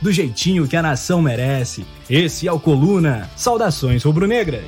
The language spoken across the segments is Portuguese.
do jeitinho que a nação merece. Esse é o Coluna. Saudações rubro-negras.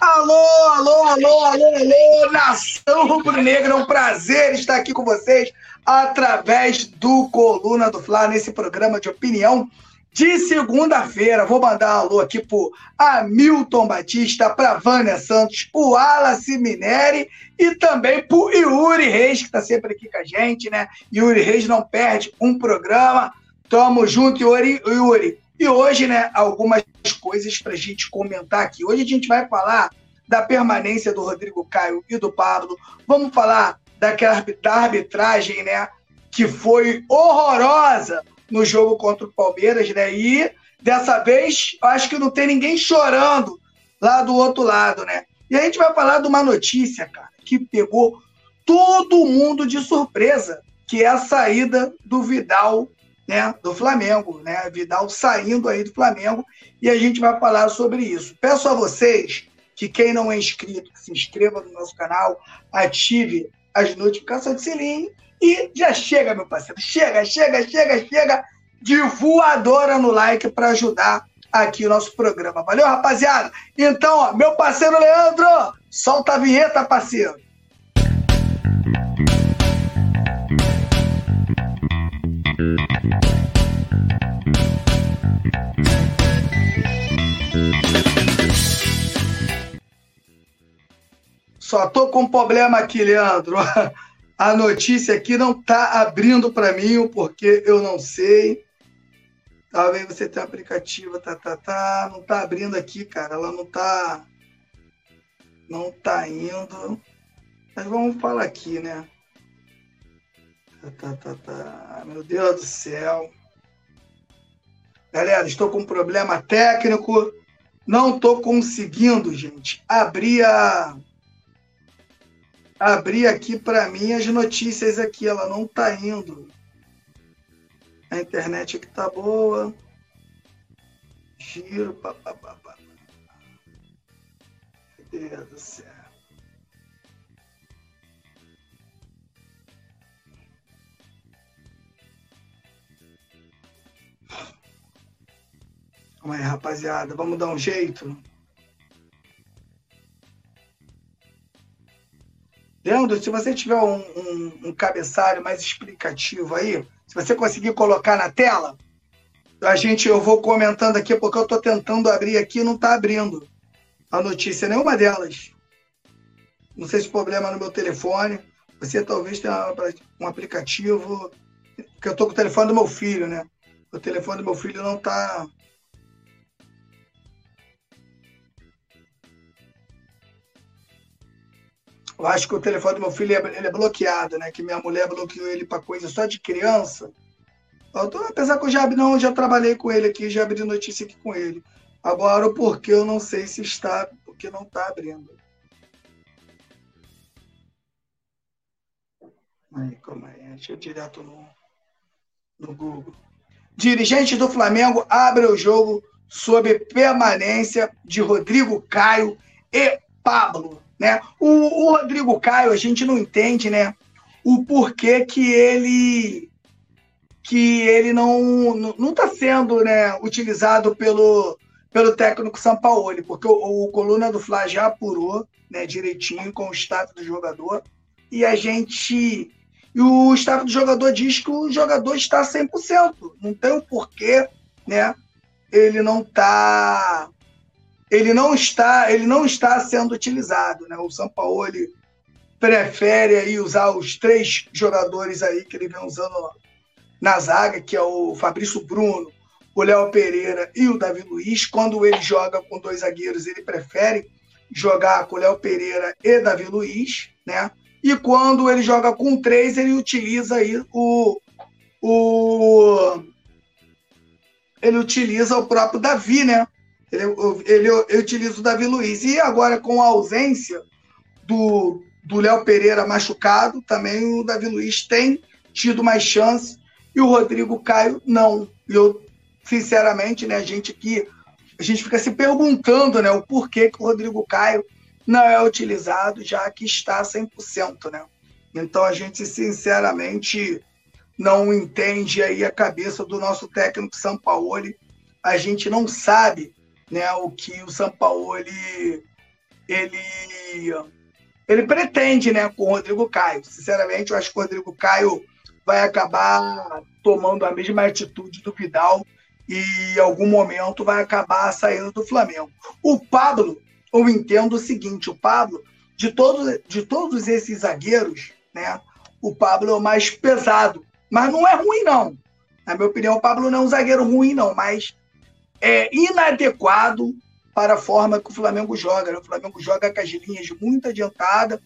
Alô, alô, alô, alô, alô, nação rubro-negra, é um prazer estar aqui com vocês através do Coluna do Fla, nesse programa de opinião de segunda-feira. Vou mandar um alô aqui pro Hamilton Batista, pra Vânia Santos, o Wallace Mineri e também pro Yuri Reis, que tá sempre aqui com a gente, né? Yuri Reis não perde um programa. Tamo junto, Yuri. Yuri. E hoje, né, algumas coisas pra gente comentar aqui. Hoje a gente vai falar da permanência do Rodrigo Caio e do Pablo. Vamos falar daquela da arbitragem, né, que foi horrorosa no jogo contra o Palmeiras, né? E dessa vez, acho que não tem ninguém chorando lá do outro lado, né? E a gente vai falar de uma notícia, cara, que pegou todo mundo de surpresa, que é a saída do Vidal, né, do Flamengo, né? Vidal saindo aí do Flamengo, e a gente vai falar sobre isso. Peço a vocês que quem não é inscrito, que se inscreva no nosso canal, ative as notificações de sininho e já chega, meu parceiro. Chega, chega, chega, chega de voadora no like para ajudar aqui o nosso programa. Valeu, rapaziada? Então, ó, meu parceiro Leandro, solta a vinheta, parceiro. Só tô com um problema aqui, Leandro. A notícia aqui não está abrindo para mim, porque eu não sei. Talvez você tenha aplicativo, tá, tá, tá. Não está abrindo aqui, cara. Ela não está. Não está indo. Mas vamos falar aqui, né? Tá, tá, tá, tá. Meu Deus do céu. Galera, estou com um problema técnico. Não estou conseguindo, gente, abrir a abrir aqui para mim as notícias aqui, ela não tá indo. A internet aqui tá boa. Giro, papapá. Meu Deus do céu. Vamos aí, rapaziada, vamos dar um jeito. Leandro, se você tiver um, um, um, cabeçalho mais explicativo aí, se você conseguir colocar na tela, a gente eu vou comentando aqui, porque eu estou tentando abrir aqui e não está abrindo a notícia, nenhuma delas. Não sei se problema é no meu telefone. Você talvez tenha um aplicativo. Porque eu estou com o telefone do meu filho, né? O telefone do meu filho não está Eu acho que o telefone do meu filho é, ele é bloqueado, né? Que minha mulher bloqueou ele para coisa só de criança. Eu tô, apesar que eu já, não, já trabalhei com ele aqui, já abri notícia aqui com ele. Agora, o porquê eu não sei se está, porque não está abrindo. Aí, como é? Deixa eu direto no, no Google. Dirigente do Flamengo abre o jogo sob permanência de Rodrigo Caio e Pablo. Né? O, o Rodrigo Caio, a gente não entende né, o porquê que ele que ele não não está sendo né, utilizado pelo, pelo técnico Sampaoli, porque o, o Coluna do Fla já apurou né, direitinho com o status do jogador e a gente e o staff do jogador diz que o jogador está 100%. Não tem o um porquê, né? Ele não está ele não está, ele não está sendo utilizado, né? O São Paulo prefere aí usar os três jogadores aí que ele vem usando na zaga, que é o Fabrício Bruno, o Léo Pereira e o Davi Luiz. Quando ele joga com dois zagueiros, ele prefere jogar com o Léo Pereira e Davi Luiz, né? E quando ele joga com três, ele utiliza aí o, o ele utiliza o próprio Davi, né? Ele, ele, ele utiliza o Davi Luiz. E agora, com a ausência do, do Léo Pereira machucado, também o Davi Luiz tem tido mais chance e o Rodrigo Caio não. Eu, sinceramente, né, a gente aqui, a gente fica se perguntando né, o porquê que o Rodrigo Caio não é utilizado, já que está 100%, né? Então a gente, sinceramente, não entende aí a cabeça do nosso técnico Sampaoli. A gente não sabe né, o que o Sampaoli ele, ele pretende né, com o Rodrigo Caio. Sinceramente, eu acho que o Rodrigo Caio vai acabar tomando a mesma atitude do Vidal e em algum momento vai acabar saindo do Flamengo. O Pablo, eu entendo o seguinte, o Pablo, de todos, de todos esses zagueiros, né, o Pablo é o mais pesado mas não é ruim, não. Na minha opinião, o Pablo não é um zagueiro ruim, não, mas é inadequado para a forma que o Flamengo joga. Né? O Flamengo joga com as linhas muito adiantada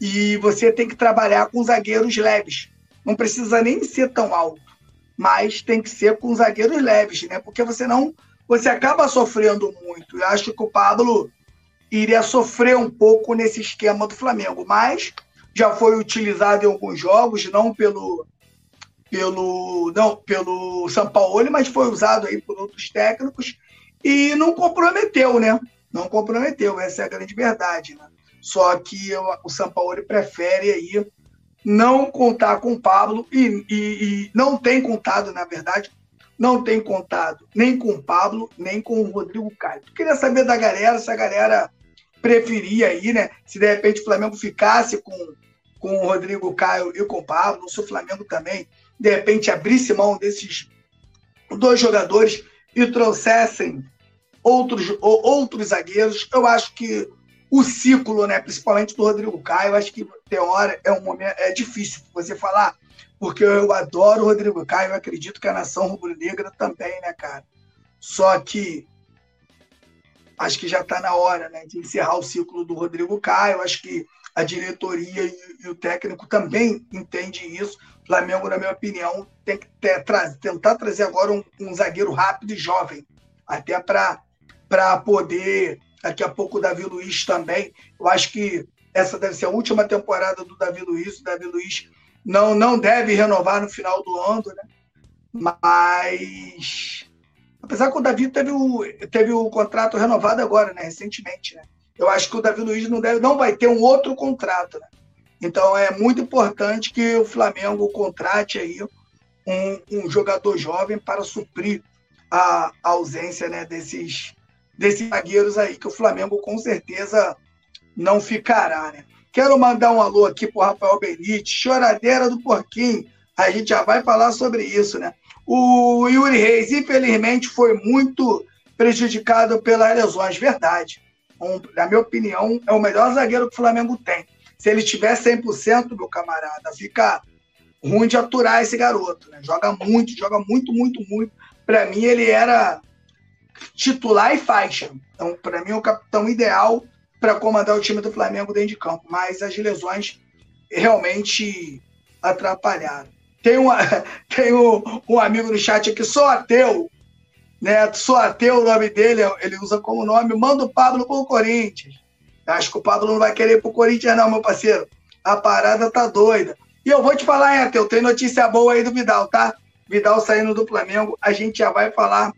e você tem que trabalhar com zagueiros leves. Não precisa nem ser tão alto, mas tem que ser com zagueiros leves, né? Porque você não, você acaba sofrendo muito. Eu acho que o Pablo iria sofrer um pouco nesse esquema do Flamengo, mas já foi utilizado em alguns jogos, não pelo pelo não pelo São Paulo, mas foi usado aí por outros técnicos e não comprometeu, né? Não comprometeu, essa é a grande verdade, né? Só que o São Paulo prefere aí não contar com o Pablo e, e, e, não tem contado, na verdade, não tem contado nem com o Pablo, nem com o Rodrigo Caio. Queria saber da galera se a galera preferia aí, né? Se de repente o Flamengo ficasse com, com o Rodrigo Caio e com o Pablo, se o Flamengo também de repente abrisse mão desses dois jogadores e trouxessem outros, outros zagueiros, eu acho que o ciclo, né, principalmente do Rodrigo Caio, acho que tem hora é um momento é difícil você falar, porque eu adoro o Rodrigo Caio, eu acredito que a nação rubro-negra também, né, cara? Só que acho que já está na hora, né, de encerrar o ciclo do Rodrigo Caio. Acho que a diretoria e, e o técnico também entende isso. Flamengo, na minha opinião, tem que ter, tra tentar trazer agora um, um, zagueiro rápido e jovem, até para poder, daqui a pouco, o Davi Luiz também. Eu acho que essa deve ser a última temporada do Davi Luiz. O Davi Luiz não, não deve renovar no final do ano, né? Mas apesar que o Davi teve o, teve o contrato renovado agora, né? Recentemente, né? Eu acho que o Davi Luiz não, deve, não vai ter um outro contrato, né? Então é muito importante que o Flamengo contrate aí um, um jogador jovem para suprir a, a ausência né, desses, desses zagueiros aí, que o Flamengo com certeza não ficará. Né? Quero mandar um alô aqui para o Rafael Benite, choradeira do porquinho. A gente já vai falar sobre isso, né? O Yuri Reis, infelizmente, foi muito prejudicado pelas lesões, verdade. Um, na minha opinião, é o melhor zagueiro que o Flamengo tem. Se ele tiver 100%, meu camarada, fica ruim de aturar esse garoto. Né? Joga muito, joga muito, muito, muito. Para mim, ele era titular e faixa. Então, para mim, é o capitão ideal para comandar o time do Flamengo dentro de campo. Mas as lesões realmente atrapalharam. Tem, uma, tem um, um amigo no chat aqui, sou ateu, né? Sou ateu, o nome dele, ele usa como nome, manda o Pablo pro Corinthians. Acho que o Pablo não vai querer ir pro Corinthians, não, meu parceiro. A parada tá doida. E eu vou te falar, hein, Ateu, tem notícia boa aí do Vidal, tá? Vidal saindo do Flamengo, a gente já vai falar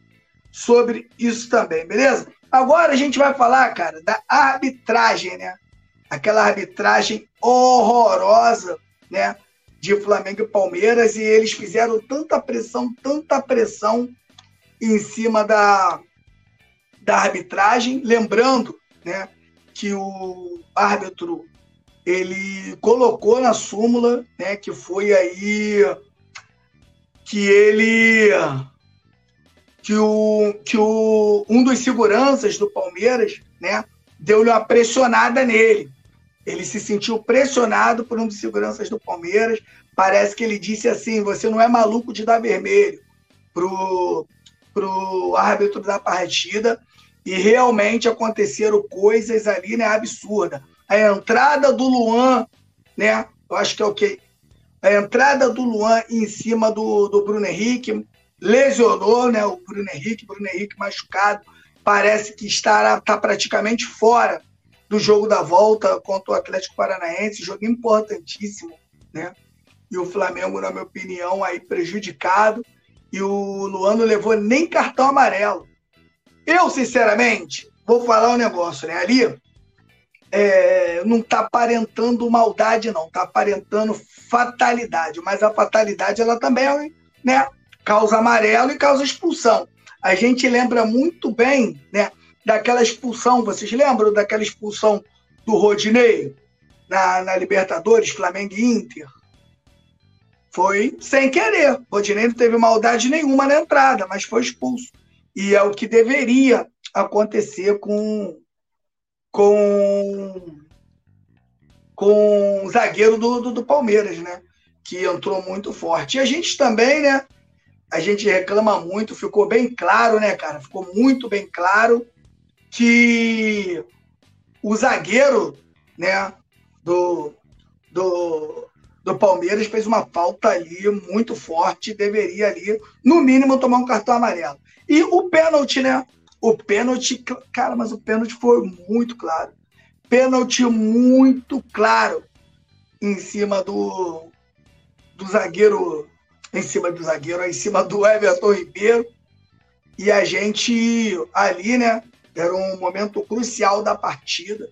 sobre isso também, beleza? Agora a gente vai falar, cara, da arbitragem, né? Aquela arbitragem horrorosa, né? De Flamengo e Palmeiras, e eles fizeram tanta pressão, tanta pressão em cima da, da arbitragem, lembrando, né? que o árbitro ele colocou na súmula, né, que foi aí que ele que o que o um dos seguranças do Palmeiras, né, deu-lhe uma pressionada nele. Ele se sentiu pressionado por um dos seguranças do Palmeiras. Parece que ele disse assim: "Você não é maluco de dar vermelho pro pro árbitro da partida". E realmente aconteceram coisas ali, né, absurda. A entrada do Luan, né, eu acho que é o okay, A entrada do Luan em cima do, do Bruno Henrique, lesionou, né? O Bruno Henrique, Bruno Henrique machucado, parece que estará tá praticamente fora do jogo da volta contra o Atlético Paranaense, jogo importantíssimo, né? E o Flamengo, na minha opinião, aí prejudicado. E o Luan não levou nem cartão amarelo. Eu, sinceramente, vou falar um negócio, né? Ali é, não está aparentando maldade, não, está aparentando fatalidade. Mas a fatalidade ela também né, causa amarelo e causa expulsão. A gente lembra muito bem né, daquela expulsão, vocês lembram daquela expulsão do Rodinei na, na Libertadores, Flamengo e Inter? Foi sem querer. Rodinei não teve maldade nenhuma na entrada, mas foi expulso. E é o que deveria acontecer com, com, com o zagueiro do, do, do, Palmeiras, né? Que entrou muito forte. E a gente também, né? A gente reclama muito, ficou bem claro, né, cara? Ficou muito bem claro que o zagueiro, né, do, do, do Palmeiras fez uma falta ali muito forte, deveria ali, no mínimo, tomar um cartão amarelo. E o pênalti, né? O pênalti, cara, mas o pênalti foi muito claro. Pênalti muito claro em cima do, do zagueiro, em cima do zagueiro, em cima do Everton Ribeiro. E a gente ali, né? Era um momento crucial da partida.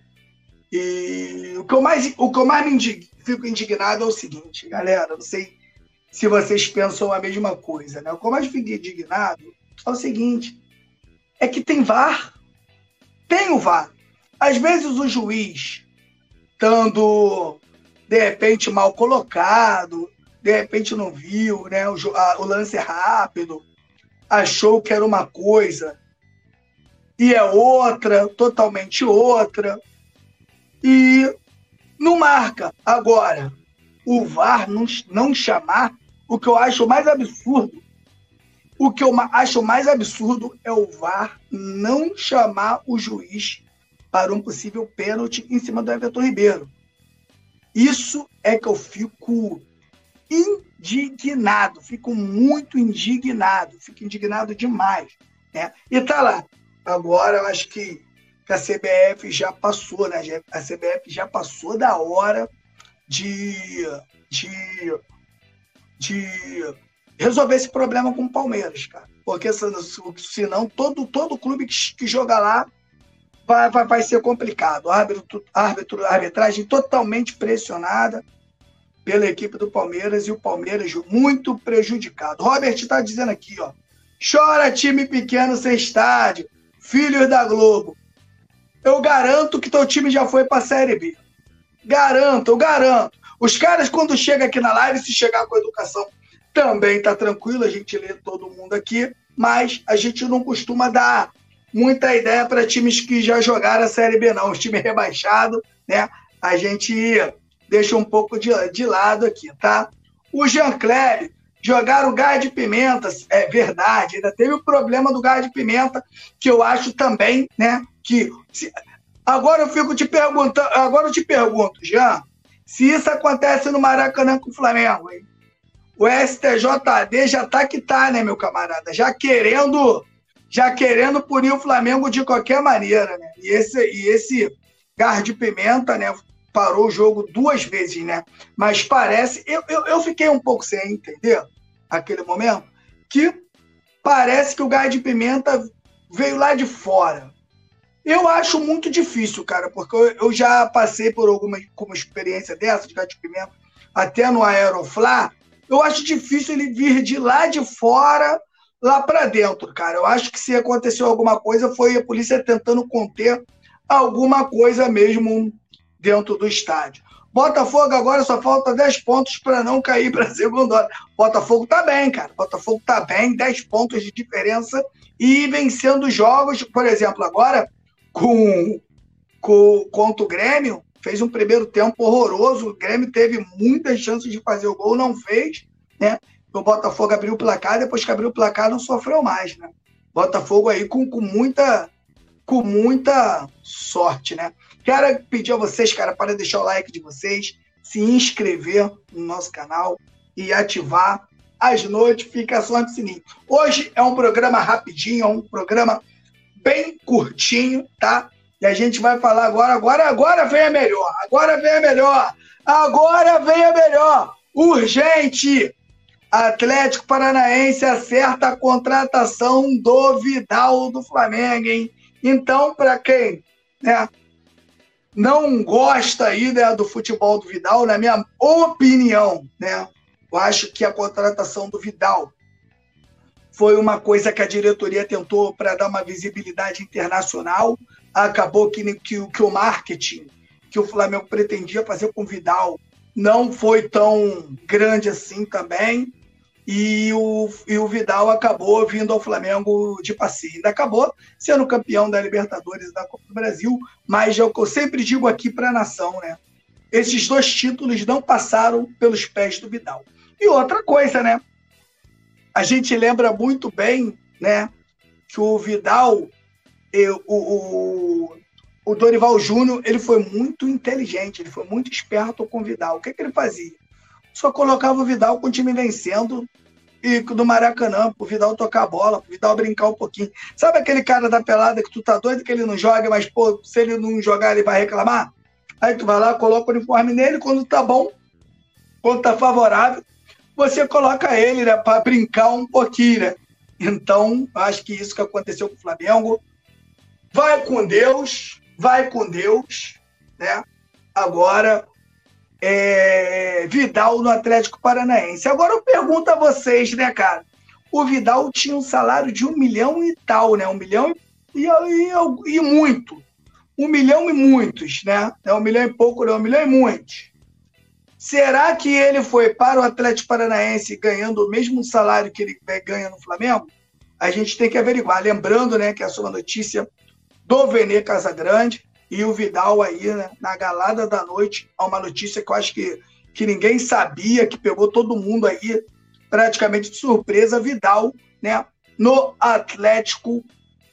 E o que eu mais, o que eu mais me fico indignado é o seguinte, galera. Não sei se vocês pensam a mesma coisa, né? O que eu mais fico indignado é o seguinte: é que tem VAR. Tem o VAR. Às vezes o juiz, estando de repente mal colocado, de repente não viu, né? O, a, o lance é rápido, achou que era uma coisa e é outra, totalmente outra, e não marca. Agora, o VAR não, não chamar, o que eu acho mais absurdo o que eu acho mais absurdo é o VAR não chamar o juiz para um possível pênalti em cima do Everton Ribeiro. Isso é que eu fico indignado, fico muito indignado, fico indignado demais. Né? E tá lá. Agora eu acho que a CBF já passou, né? A CBF já passou da hora de, de, de resolver esse problema com o Palmeiras, cara. Porque senão todo, todo clube que, que joga lá vai, vai, vai ser complicado. Árbitro, árbitro, arbitragem totalmente pressionada pela equipe do Palmeiras e o Palmeiras muito prejudicado. Robert está dizendo aqui, ó. Chora time pequeno sem estádio, filhos da Globo. Eu garanto que teu time já foi para a Série B. Garanto, eu garanto. Os caras, quando chegam aqui na live, se chegar com educação também está tranquilo, a gente lê todo mundo aqui, mas a gente não costuma dar muita ideia para times que já jogaram a Série B, não. Os times rebaixados, né? A gente deixa um pouco de, de lado aqui, tá? O Jean Cléber jogaram gás de pimenta, é verdade, ainda teve o problema do gás de pimenta, que eu acho também, né? Que se... agora eu fico te perguntando, agora eu te pergunto, Jean, se isso acontece no Maracanã com o Flamengo, hein? o STJD já tá que tá, né, meu camarada? Já querendo, já querendo punir o Flamengo de qualquer maneira, né? E esse, e esse gar de pimenta, né? Parou o jogo duas vezes, né? Mas parece, eu, eu, eu fiquei um pouco sem entender aquele momento, que parece que o gás de pimenta veio lá de fora. Eu acho muito difícil, cara, porque eu, eu já passei por alguma, alguma experiência dessa de gás de pimenta, até no Aeroflá, eu acho difícil ele vir de lá de fora lá para dentro, cara. Eu acho que se aconteceu alguma coisa foi a polícia tentando conter alguma coisa mesmo dentro do estádio. Botafogo agora só falta 10 pontos para não cair para a segunda. Botafogo tá bem, cara. Botafogo tá bem, 10 pontos de diferença e vencendo jogos, por exemplo, agora com, com contra o Grêmio, fez um primeiro tempo horroroso. O Grêmio teve muitas chances de fazer o gol, não fez, né? O Botafogo abriu o placar, depois que abriu o placar não sofreu mais, né? Botafogo aí com, com muita com muita sorte, né? Quero pedir a vocês, cara, para deixar o like de vocês, se inscrever no nosso canal e ativar as notificações do sininho. Hoje é um programa rapidinho, é um programa bem curtinho, tá? E a gente vai falar agora, agora, agora vem a melhor, agora vem a melhor, agora vem a melhor. Urgente! Atlético Paranaense acerta a contratação do Vidal do Flamengo, hein? Então, para quem né, não gosta aí né, do futebol do Vidal, na minha opinião, né, eu acho que a contratação do Vidal foi uma coisa que a diretoria tentou para dar uma visibilidade internacional. Acabou que, que, que o marketing que o Flamengo pretendia fazer com o Vidal não foi tão grande assim também. E o, e o Vidal acabou vindo ao Flamengo de passeio. Ainda acabou sendo campeão da Libertadores e da Copa do Brasil, mas é o que eu sempre digo aqui para a nação, né? Esses dois títulos não passaram pelos pés do Vidal. E outra coisa, né? A gente lembra muito bem, né? Que o Vidal, o, o, o Dorival Júnior, ele foi muito inteligente, ele foi muito esperto com o Vidal. O que, que ele fazia? Só colocava o Vidal com o time vencendo e do Maracanã, pro Vidal tocar a bola, pro Vidal brincar um pouquinho. Sabe aquele cara da pelada que tu tá doido que ele não joga, mas, pô, se ele não jogar, ele vai reclamar? Aí tu vai lá, coloca o uniforme nele, quando tá bom, quando tá favorável, você coloca ele, né, para brincar um pouquinho, né? Então, acho que isso que aconteceu com o Flamengo. Vai com Deus, vai com Deus, né? Agora, é, Vidal no Atlético Paranaense. Agora eu pergunto a vocês, né, cara? O Vidal tinha um salário de um milhão e tal, né? Um milhão e, e, e muito. Um milhão e muitos, né? É um milhão e pouco, não, um milhão e muitos. Será que ele foi para o Atlético Paranaense ganhando o mesmo salário que ele ganha no Flamengo? A gente tem que averiguar. Lembrando né, que é a notícia do Vene Casagrande e o Vidal aí né, na galada da noite. É uma notícia que eu acho que, que ninguém sabia, que pegou todo mundo aí praticamente de surpresa. Vidal né, no Atlético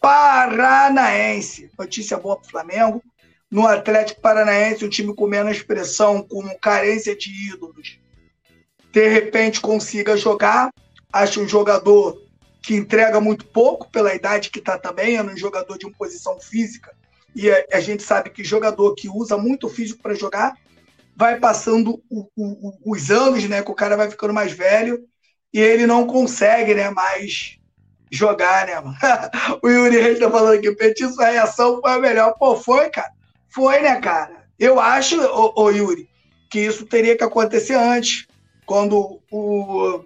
Paranaense. Notícia boa para o Flamengo no Atlético Paranaense, um time com menos pressão, com carência de ídolos, de repente consiga jogar. Acho um jogador que entrega muito pouco pela idade que está também, é um jogador de uma posição física. E a, gente sabe que jogador que usa muito físico para jogar vai passando o, o, os anos, né? Que o cara vai ficando mais velho e ele não consegue, né? Mais jogar, né? o Yuri Reis está falando aqui, Petit, sua reação foi a melhor. Pô, foi, cara. Foi, né, cara? Eu acho, ô, Yuri, que isso teria que acontecer antes, quando o,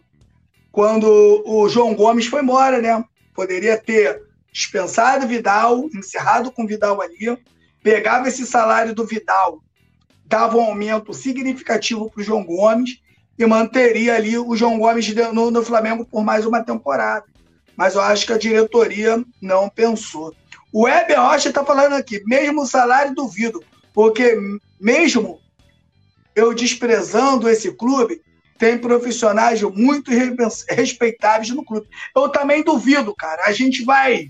quando o João Gomes foi embora, né? Poderia ter dispensado o Vidal, encerrado com o Vidal ali, pegava esse salário do Vidal, dava um aumento significativo para o João Gomes e manteria ali o João Gomes no, no Flamengo por mais uma temporada. Mas eu acho que a diretoria não pensou. O Weber Rocha está falando aqui, mesmo salário duvido, porque mesmo eu desprezando esse clube, tem profissionais muito respeitáveis no clube. Eu também duvido, cara. A gente vai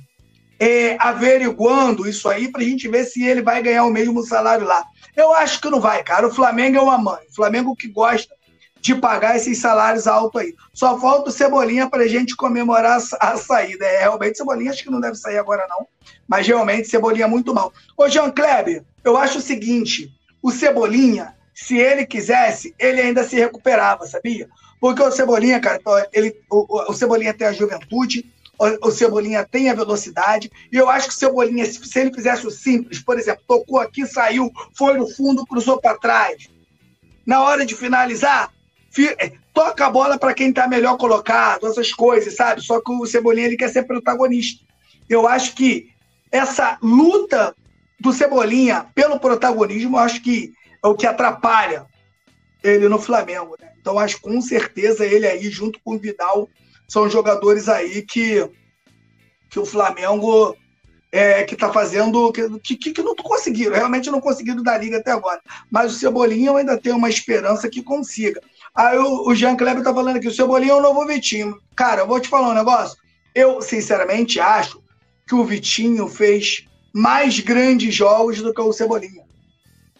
é, averiguando isso aí para a gente ver se ele vai ganhar o mesmo salário lá. Eu acho que não vai, cara. O Flamengo é uma mãe. O Flamengo que gosta de pagar esses salários altos aí. Só falta o Cebolinha para a gente comemorar a saída. É, realmente, Cebolinha acho que não deve sair agora, não. Mas realmente, Cebolinha é muito mal. Ô, Jean Kleber, eu acho o seguinte: o Cebolinha, se ele quisesse, ele ainda se recuperava, sabia? Porque o Cebolinha, cara, ele, o, o Cebolinha tem a juventude, o, Cebolinha tem a velocidade, e eu acho que o Cebolinha, se, se ele fizesse o simples, por exemplo, tocou aqui, saiu, foi no fundo, cruzou para trás. Na hora de finalizar, é, toca a bola para quem está melhor colocado, essas coisas, sabe? Só que o Cebolinha ele quer ser protagonista. Eu acho que essa luta do Cebolinha pelo protagonismo, eu acho que é o que atrapalha ele no Flamengo. Né? Então, acho com certeza ele aí, junto com o Vidal, são jogadores aí que, que o Flamengo é, que está fazendo, que, que, que, não conseguiram, realmente não conseguiram da liga até agora. Mas o Cebolinha eu ainda tenho uma esperança que consiga. Aí o, o Jean Kleber tá falando aqui, o Cebolinha é o novo Vitinho. Cara, eu vou te falar um negócio. Eu, sinceramente, acho que o Vitinho fez mais grandes jogos do que o Cebolinha.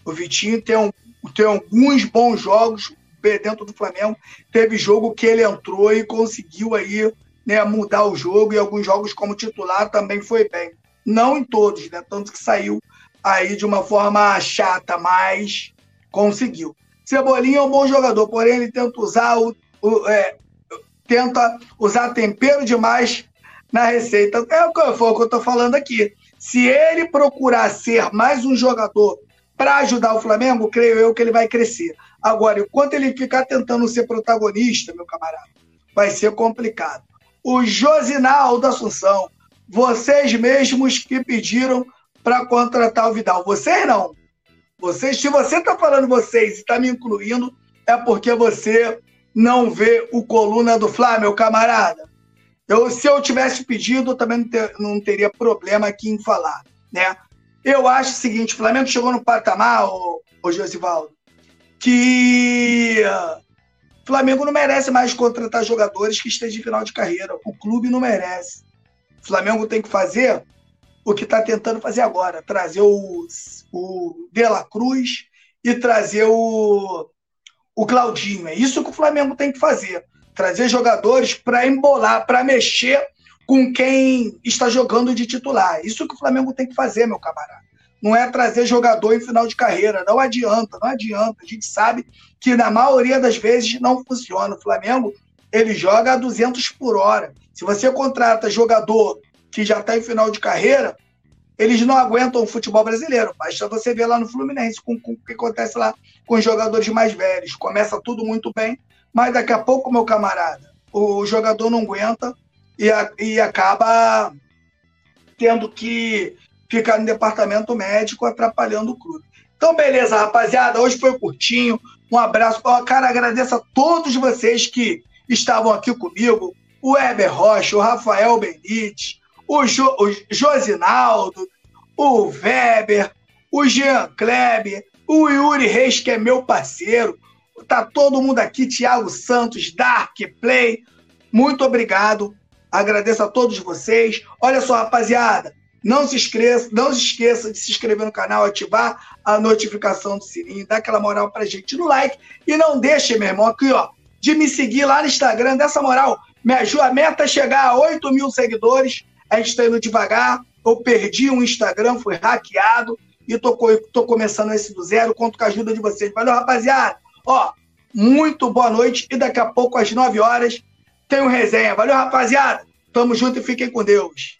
O Vitinho tem, um, tem alguns bons jogos, dentro do Flamengo, teve jogo que ele entrou e conseguiu aí né, mudar o jogo, e alguns jogos como titular também foi bem. Não em todos, né? Tanto que saiu aí de uma forma chata, mas conseguiu. Cebolinha é um bom jogador, porém ele tenta usar o, o é, tenta usar tempero demais na receita. É o que eu estou falando aqui. Se ele procurar ser mais um jogador para ajudar o Flamengo, creio eu que ele vai crescer. Agora, enquanto ele ficar tentando ser protagonista, meu camarada, vai ser complicado. O Josinaldo Assunção, vocês mesmos que pediram para contratar o Vidal. Vocês não. Vocês, se você está falando vocês e está me incluindo, é porque você não vê o coluna do Flá, meu camarada. Eu, se eu tivesse pedido, eu também não, ter, não teria problema aqui em falar, né? Eu acho o seguinte, o Flamengo chegou no patamar, o, o Josivaldo, que o Flamengo não merece mais contratar jogadores que estejam em final de carreira. O clube não merece. O Flamengo tem que fazer o que está tentando fazer agora, trazer o, o De La Cruz e trazer o, o Claudinho. É isso que o Flamengo tem que fazer. Trazer jogadores para embolar, para mexer com quem está jogando de titular. Isso que o Flamengo tem que fazer, meu camarada. Não é trazer jogador em final de carreira. Não adianta, não adianta. A gente sabe que na maioria das vezes não funciona. O Flamengo ele joga a 200 por hora. Se você contrata jogador que já está em final de carreira, eles não aguentam o futebol brasileiro. Basta você ver lá no Fluminense com, com, o que acontece lá com os jogadores mais velhos. Começa tudo muito bem, mas daqui a pouco, meu camarada, o jogador não aguenta e, a, e acaba tendo que ficar no departamento médico atrapalhando o clube. Então, beleza, rapaziada. Hoje foi curtinho. Um abraço. Oh, cara, agradeço a todos vocês que estavam aqui comigo. O Heber Rocha, o Rafael Benítez, o, jo, o Josinaldo, o Weber, o Jean Kleber, o Yuri Reis, que é meu parceiro. Tá todo mundo aqui, Thiago Santos, Dark Play. Muito obrigado. Agradeço a todos vocês. Olha só, rapaziada, não se esqueça, não se esqueça de se inscrever no canal, ativar a notificação do sininho, dar aquela moral pra gente no like e não deixe, meu irmão, aqui, ó, de me seguir lá no Instagram, dessa moral. Me ajuda, a meta é chegar a 8 mil seguidores a gente está indo devagar. Eu perdi um Instagram, fui hackeado e tô, tô começando esse do zero. Conto com a ajuda de vocês. Valeu, rapaziada. Ó, muito boa noite e daqui a pouco, às 9 horas, tem um resenha. Valeu, rapaziada. Tamo junto e fiquem com Deus.